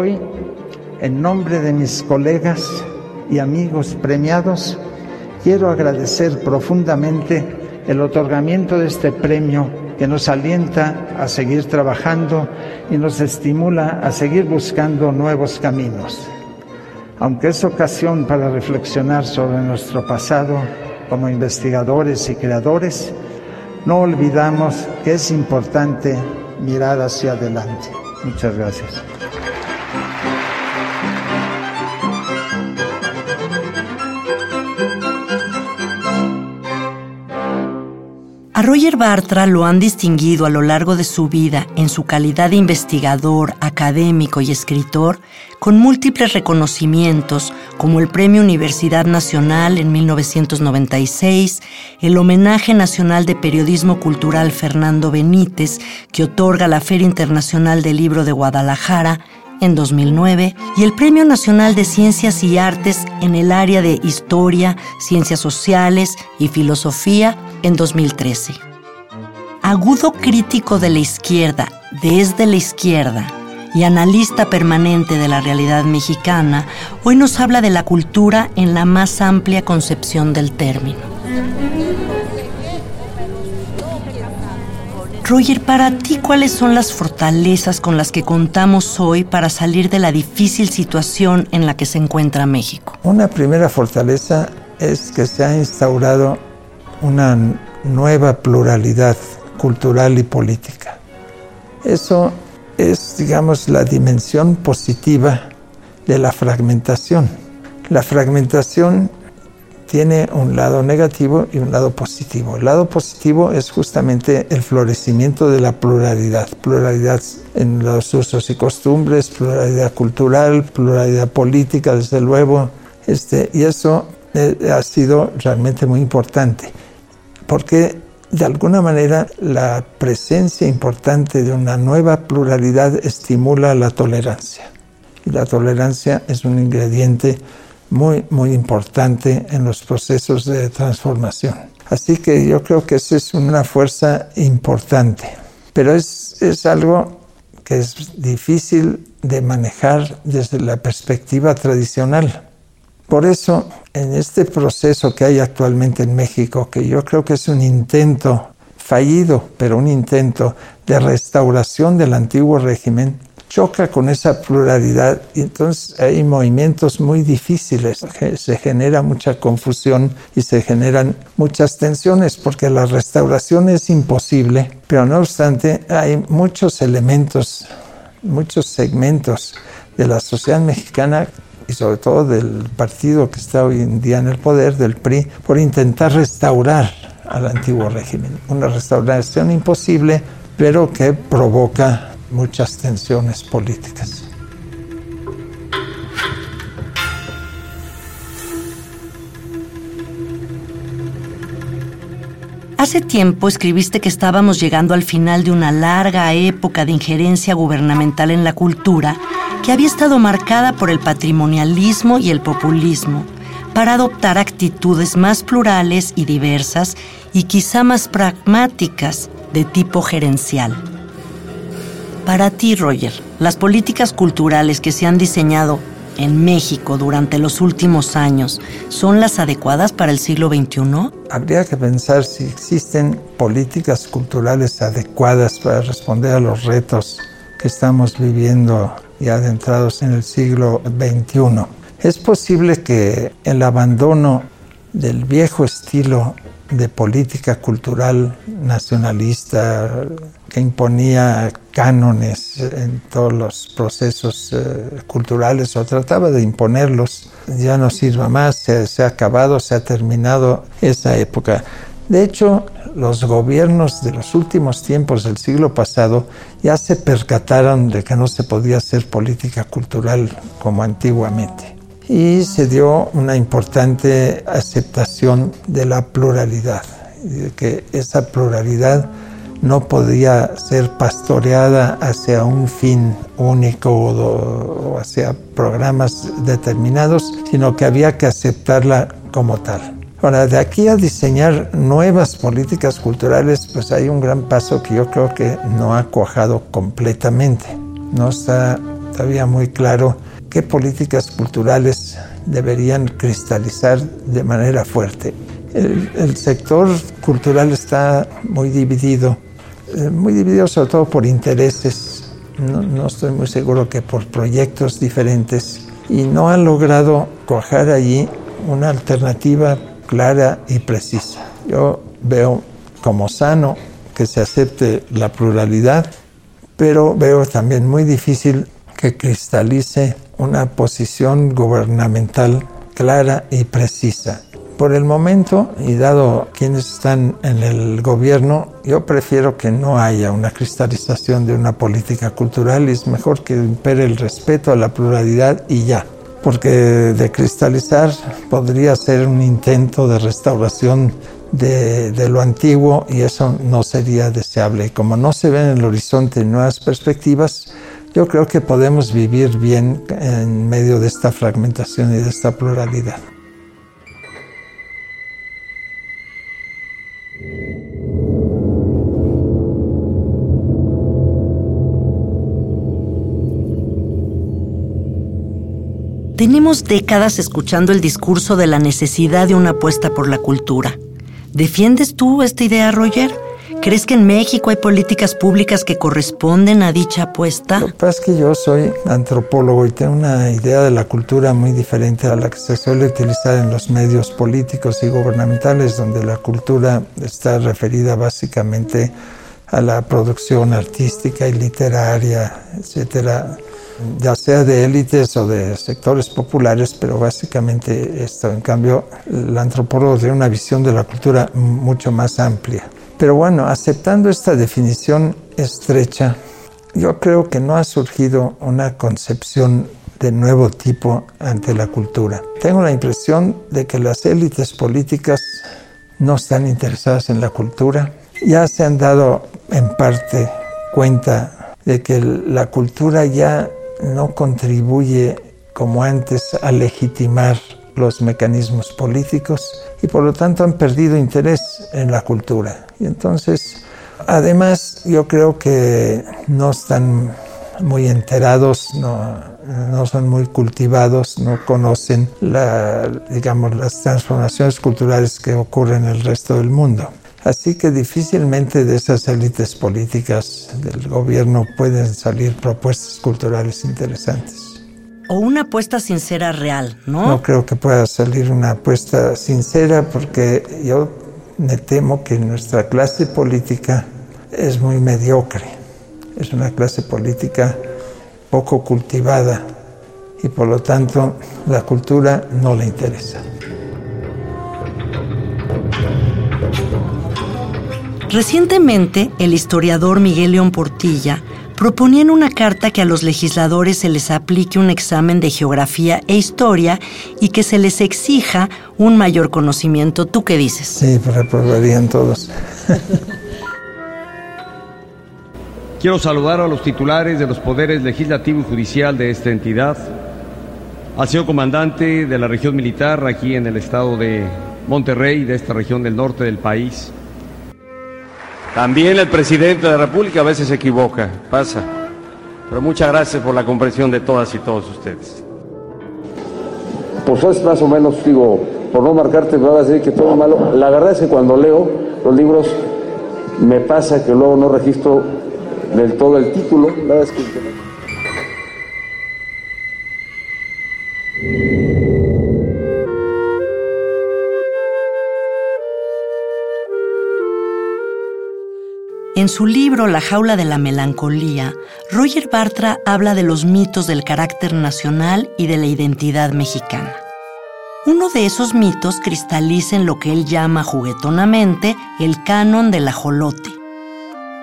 Hoy, en nombre de mis colegas y amigos premiados, quiero agradecer profundamente el otorgamiento de este premio que nos alienta a seguir trabajando y nos estimula a seguir buscando nuevos caminos. Aunque es ocasión para reflexionar sobre nuestro pasado como investigadores y creadores, no olvidamos que es importante mirar hacia adelante. Muchas gracias. A Roger Bartra lo han distinguido a lo largo de su vida en su calidad de investigador, académico y escritor con múltiples reconocimientos como el Premio Universidad Nacional en 1996, el Homenaje Nacional de Periodismo Cultural Fernando Benítez que otorga la Feria Internacional del Libro de Guadalajara en 2009 y el Premio Nacional de Ciencias y Artes en el área de Historia, Ciencias Sociales y Filosofía en 2013. Agudo crítico de la izquierda, desde la izquierda, y analista permanente de la realidad mexicana, hoy nos habla de la cultura en la más amplia concepción del término. Roger, para ti, ¿cuáles son las fortalezas con las que contamos hoy para salir de la difícil situación en la que se encuentra México? Una primera fortaleza es que se ha instaurado una nueva pluralidad cultural y política. Eso es, digamos, la dimensión positiva de la fragmentación. La fragmentación tiene un lado negativo y un lado positivo. El lado positivo es justamente el florecimiento de la pluralidad, pluralidad en los usos y costumbres, pluralidad cultural, pluralidad política, desde luego, este, y eso eh, ha sido realmente muy importante, porque de alguna manera la presencia importante de una nueva pluralidad estimula la tolerancia. Y la tolerancia es un ingrediente muy, muy importante en los procesos de transformación. Así que yo creo que esa es una fuerza importante, pero es, es algo que es difícil de manejar desde la perspectiva tradicional. Por eso, en este proceso que hay actualmente en México, que yo creo que es un intento fallido, pero un intento de restauración del antiguo régimen, choca con esa pluralidad y entonces hay movimientos muy difíciles, se genera mucha confusión y se generan muchas tensiones porque la restauración es imposible, pero no obstante hay muchos elementos, muchos segmentos de la sociedad mexicana y sobre todo del partido que está hoy en día en el poder, del PRI, por intentar restaurar al antiguo régimen. Una restauración imposible, pero que provoca muchas tensiones políticas. Hace tiempo escribiste que estábamos llegando al final de una larga época de injerencia gubernamental en la cultura que había estado marcada por el patrimonialismo y el populismo, para adoptar actitudes más plurales y diversas y quizá más pragmáticas de tipo gerencial. Para ti, Roger, las políticas culturales que se han diseñado en México durante los últimos años son las adecuadas para el siglo XXI? Habría que pensar si existen políticas culturales adecuadas para responder a los retos que estamos viviendo y adentrados en el siglo XXI. Es posible que el abandono del viejo estilo de política cultural nacionalista que imponía cánones en todos los procesos eh, culturales o trataba de imponerlos, ya no sirva más, se, ha acabado, se ha terminado esa época. De hecho, los gobiernos de los últimos tiempos del siglo pasado ya se percataron de que no se podía hacer política cultural como antiguamente. Y se dio una importante aceptación de la pluralidad, de que esa pluralidad no podía ser pastoreada hacia un fin único o hacia programas determinados, sino que había que aceptarla como tal. Ahora, de aquí a diseñar nuevas políticas culturales, pues hay un gran paso que yo creo que no ha cuajado completamente. No está todavía muy claro qué políticas culturales deberían cristalizar de manera fuerte. El, sector cultural está muy dividido, eh, muy dividido sobre todo por intereses, no, no estoy muy seguro que por proyectos diferentes, y no han logrado cuajar allí una alternativa clara y precisa. Yo veo como sano que se acepte la pluralidad, pero veo también muy difícil que cristalice una posición gubernamental clara y precisa. Por el momento, y dado quienes están en el gobierno, yo prefiero que no haya una cristalización de una política cultural y es mejor que impere el respeto a la pluralidad y ya porque de cristalizar podría ser un intento de restauración de, lo antiguo y eso no sería deseable. Como no se ven en el horizonte nuevas perspectivas, yo creo que podemos vivir bien en medio de esta fragmentación y de esta pluralidad. Tenemos décadas escuchando el discurso de la necesidad de una apuesta por la cultura. ¿Defiendes tú esta idea, Roger? ¿Crees que en México hay políticas públicas que corresponden a dicha apuesta? Lo que pasa es que yo soy antropólogo y tengo una idea de la cultura muy diferente a la que se suele utilizar en los medios políticos y gubernamentales, donde la cultura está referida básicamente a la producción artística y literaria, etcétera ya sea de élites o de sectores populares, pero básicamente esto. En cambio, el antropólogo tiene una visión de la cultura mucho más amplia. Pero bueno, aceptando esta definición estrecha, yo creo que no ha surgido una concepción de nuevo tipo ante la cultura. Tengo la impresión de que las élites políticas no están interesadas en la cultura. Ya se han dado en parte cuenta de que la cultura ya no contribuye como antes a legitimar los mecanismos políticos y por lo tanto han perdido interés en la cultura. Y entonces, además, yo creo que no están muy enterados, no, son muy cultivados, no conocen digamos, las transformaciones culturales que ocurren en el resto del mundo. Así que difícilmente de esas élites políticas del gobierno pueden salir propuestas culturales interesantes. O una apuesta sincera real, ¿no? No creo que pueda salir una apuesta sincera porque yo me temo que nuestra clase política es muy mediocre. Es una clase política poco cultivada y por lo tanto la cultura no le interesa. Recientemente, el historiador Miguel León Portilla proponía en una carta que a los legisladores se les aplique un examen de geografía e historia y que se les exija un mayor conocimiento. ¿Tú qué dices? Sí, pues reprobarían todos. Quiero saludar a los titulares de los poderes legislativo y judicial de esta entidad, al señor comandante de la región militar aquí en el estado de Monterrey, de esta región del norte del país, también el presidente de la República a veces se equivoca, pasa. Pero muchas gracias por la comprensión de todas y todos ustedes. Pues es más o menos, digo, por no marcarte, me vas a decir que todo malo. La verdad es que cuando leo los libros me pasa que luego no registro del todo el título. La verdad es que... En su libro La jaula de la melancolía, Roger Bartra habla de los mitos del carácter nacional y de la identidad mexicana. Uno de esos mitos cristaliza en lo que él llama juguetonamente el canon del ajolote.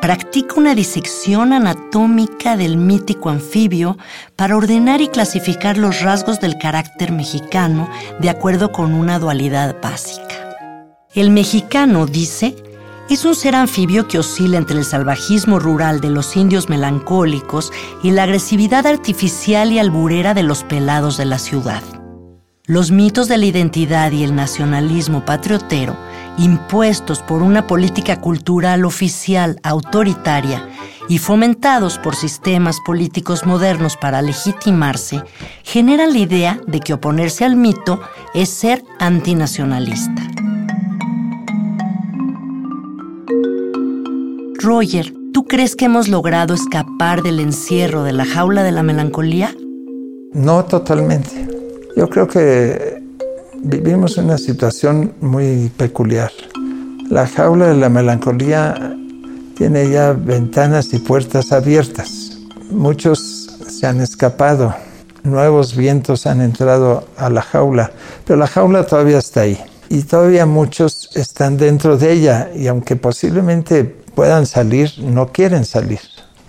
Practica una disección anatómica del mítico anfibio para ordenar y clasificar los rasgos del carácter mexicano de acuerdo con una dualidad básica. El mexicano, dice, es un ser anfibio que oscila entre el salvajismo rural de los indios melancólicos y la agresividad artificial y alburera de los pelados de la ciudad. Los mitos de la identidad y el nacionalismo patriotero, impuestos por una política cultural oficial autoritaria y fomentados por sistemas políticos modernos para legitimarse, generan la idea de que oponerse al mito es ser antinacionalista. Roger, ¿tú crees que hemos logrado escapar del encierro de la jaula de la melancolía? No totalmente. Yo creo que vivimos una situación muy peculiar. La jaula de la melancolía tiene ya ventanas y puertas abiertas. Muchos se han escapado, nuevos vientos han entrado a la jaula, pero la jaula todavía está ahí y todavía muchos están dentro de ella y aunque posiblemente puedan salir, no quieren salir.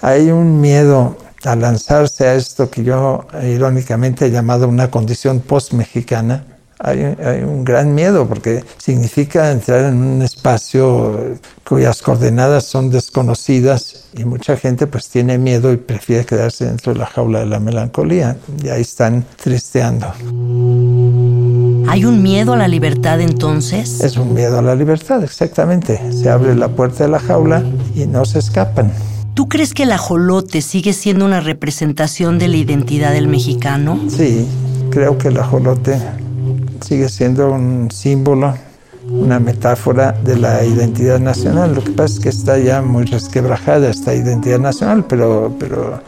Hay un miedo a lanzarse a esto que yo irónicamente he llamado una condición post-mexicana. Hay, hay, un gran miedo porque significa entrar en un espacio cuyas coordenadas son desconocidas y mucha gente pues tiene miedo y prefiere quedarse dentro de la jaula de la melancolía y ahí están tristeando. ¿Hay un miedo a la libertad entonces? Es un miedo a la libertad, exactamente. Se abre la puerta de la jaula y no se escapan. ¿Tú crees que el ajolote sigue siendo una representación de la identidad del mexicano? Sí, creo que el ajolote sigue siendo un símbolo, una metáfora de la identidad nacional. Lo que pasa es que está ya muy resquebrajada esta identidad nacional, pero, pero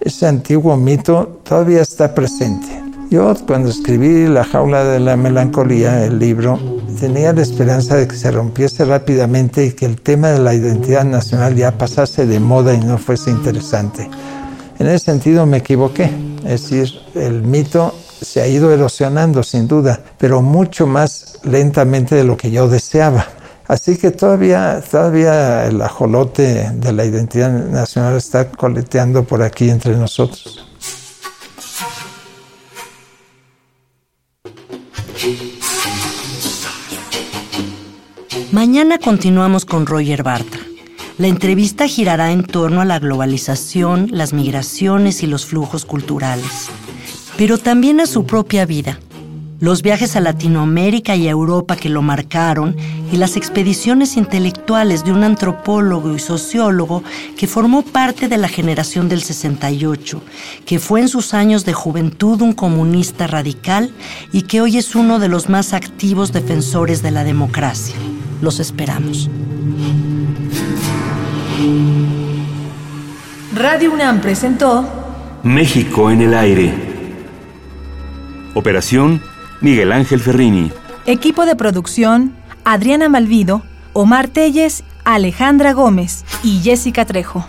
ese antiguo mito todavía está presente. Yo cuando escribí La jaula de la melancolía, el libro, tenía la esperanza de que se rompiese rápidamente y que el tema de la identidad nacional ya pasase de moda y no fuese interesante. En ese sentido me equivoqué, es decir, el mito se ha ido erosionando sin duda, pero mucho más lentamente de lo que yo deseaba. Así que todavía, todavía el ajolote de la identidad nacional está coleteando por aquí entre nosotros. Mañana continuamos con Roger Bartra. La entrevista girará en torno a la globalización, las migraciones y los flujos culturales, pero también a su propia vida, los viajes a Latinoamérica y a Europa que lo marcaron y las expediciones intelectuales de un antropólogo y sociólogo que formó parte de la generación del 68, que fue en sus años de juventud un comunista radical y que hoy es uno de los más activos defensores de la democracia. Los esperamos. Radio UNAM presentó México en el aire. Operación Miguel Ángel Ferrini. Equipo de producción Adriana Malvido, Omar Telles, Alejandra Gómez y Jessica Trejo.